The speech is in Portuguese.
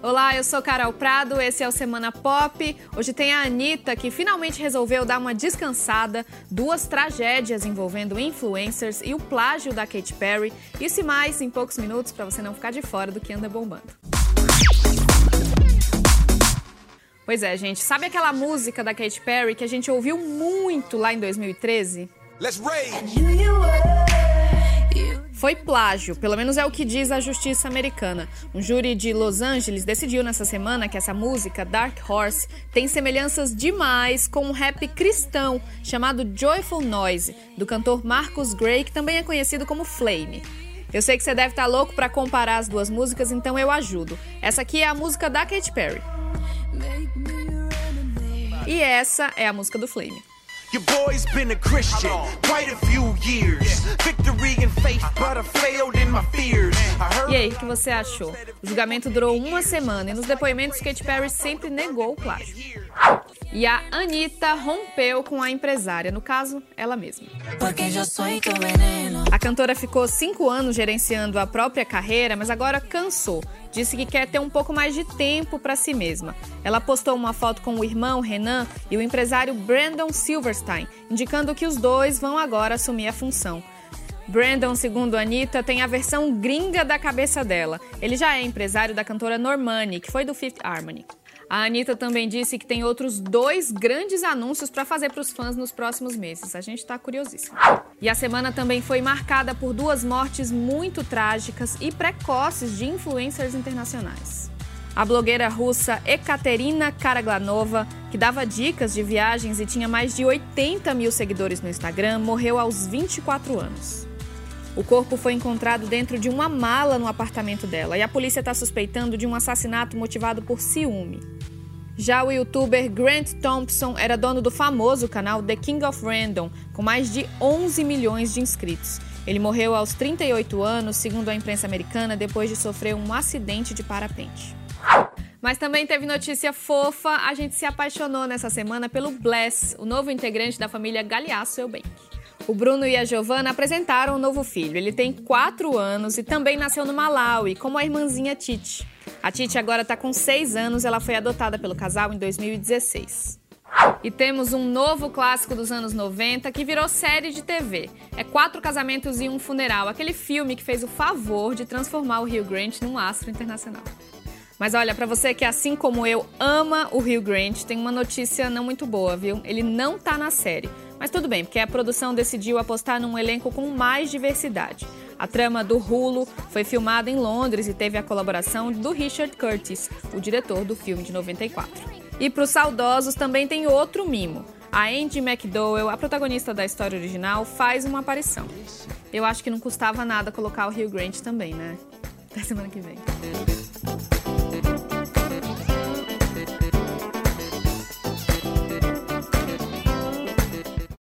Olá, eu sou Carol Prado, esse é o Semana Pop. Hoje tem a Anitta, que finalmente resolveu dar uma descansada, duas tragédias envolvendo influencers e o plágio da Katy Perry. Isso e mais em poucos minutos para você não ficar de fora do que anda bombando. Pois é, gente, sabe aquela música da Katy Perry que a gente ouviu muito lá em 2013? Let's foi plágio, pelo menos é o que diz a justiça americana. Um júri de Los Angeles decidiu nessa semana que essa música, Dark Horse, tem semelhanças demais com um rap cristão chamado Joyful Noise, do cantor Marcus Gray, que também é conhecido como Flame. Eu sei que você deve estar louco para comparar as duas músicas, então eu ajudo. Essa aqui é a música da Katy Perry. E essa é a música do Flame. Your boy's been a Christian quite a few years. Victory and faith, but I failed in my fears. E aí, o que você achou? O julgamento durou uma semana e nos depoimentos Katy Perry sempre negou o plágio. E a Anitta rompeu com a empresária, no caso, ela mesma. A cantora ficou cinco anos gerenciando a própria carreira, mas agora cansou. Disse que quer ter um pouco mais de tempo para si mesma. Ela postou uma foto com o irmão Renan e o empresário Brandon Silverstein, indicando que os dois vão agora assumir a função. Brandon, segundo Anitta, tem a versão gringa da cabeça dela. Ele já é empresário da cantora Normani, que foi do Fifth Harmony. A Anitta também disse que tem outros dois grandes anúncios para fazer para os fãs nos próximos meses. A gente está curiosíssimo. E a semana também foi marcada por duas mortes muito trágicas e precoces de influencers internacionais. A blogueira russa Ekaterina Karaglanova, que dava dicas de viagens e tinha mais de 80 mil seguidores no Instagram, morreu aos 24 anos. O corpo foi encontrado dentro de uma mala no apartamento dela e a polícia está suspeitando de um assassinato motivado por ciúme. Já o youtuber Grant Thompson era dono do famoso canal The King of Random, com mais de 11 milhões de inscritos. Ele morreu aos 38 anos, segundo a imprensa americana, depois de sofrer um acidente de parapente. Mas também teve notícia fofa. A gente se apaixonou nessa semana pelo Bless, o novo integrante da família Galeasso Eubank. O Bruno e a Giovana apresentaram um novo filho. Ele tem 4 anos e também nasceu no Malawi, como a irmãzinha Titi. A Titi agora está com 6 anos, ela foi adotada pelo casal em 2016. E temos um novo clássico dos anos 90 que virou série de TV. É Quatro Casamentos e um Funeral, aquele filme que fez o favor de transformar o Rio Grande num astro internacional. Mas olha, para você que assim como eu ama o Rio Grande, tem uma notícia não muito boa, viu? Ele não tá na série. Mas tudo bem, porque a produção decidiu apostar num elenco com mais diversidade. A trama do Rulo foi filmada em Londres e teve a colaboração do Richard Curtis, o diretor do filme de 94. E para os saudosos também tem outro mimo. A Andy McDowell, a protagonista da história original, faz uma aparição. Eu acho que não custava nada colocar o Rio Grande também, né? Até semana que vem.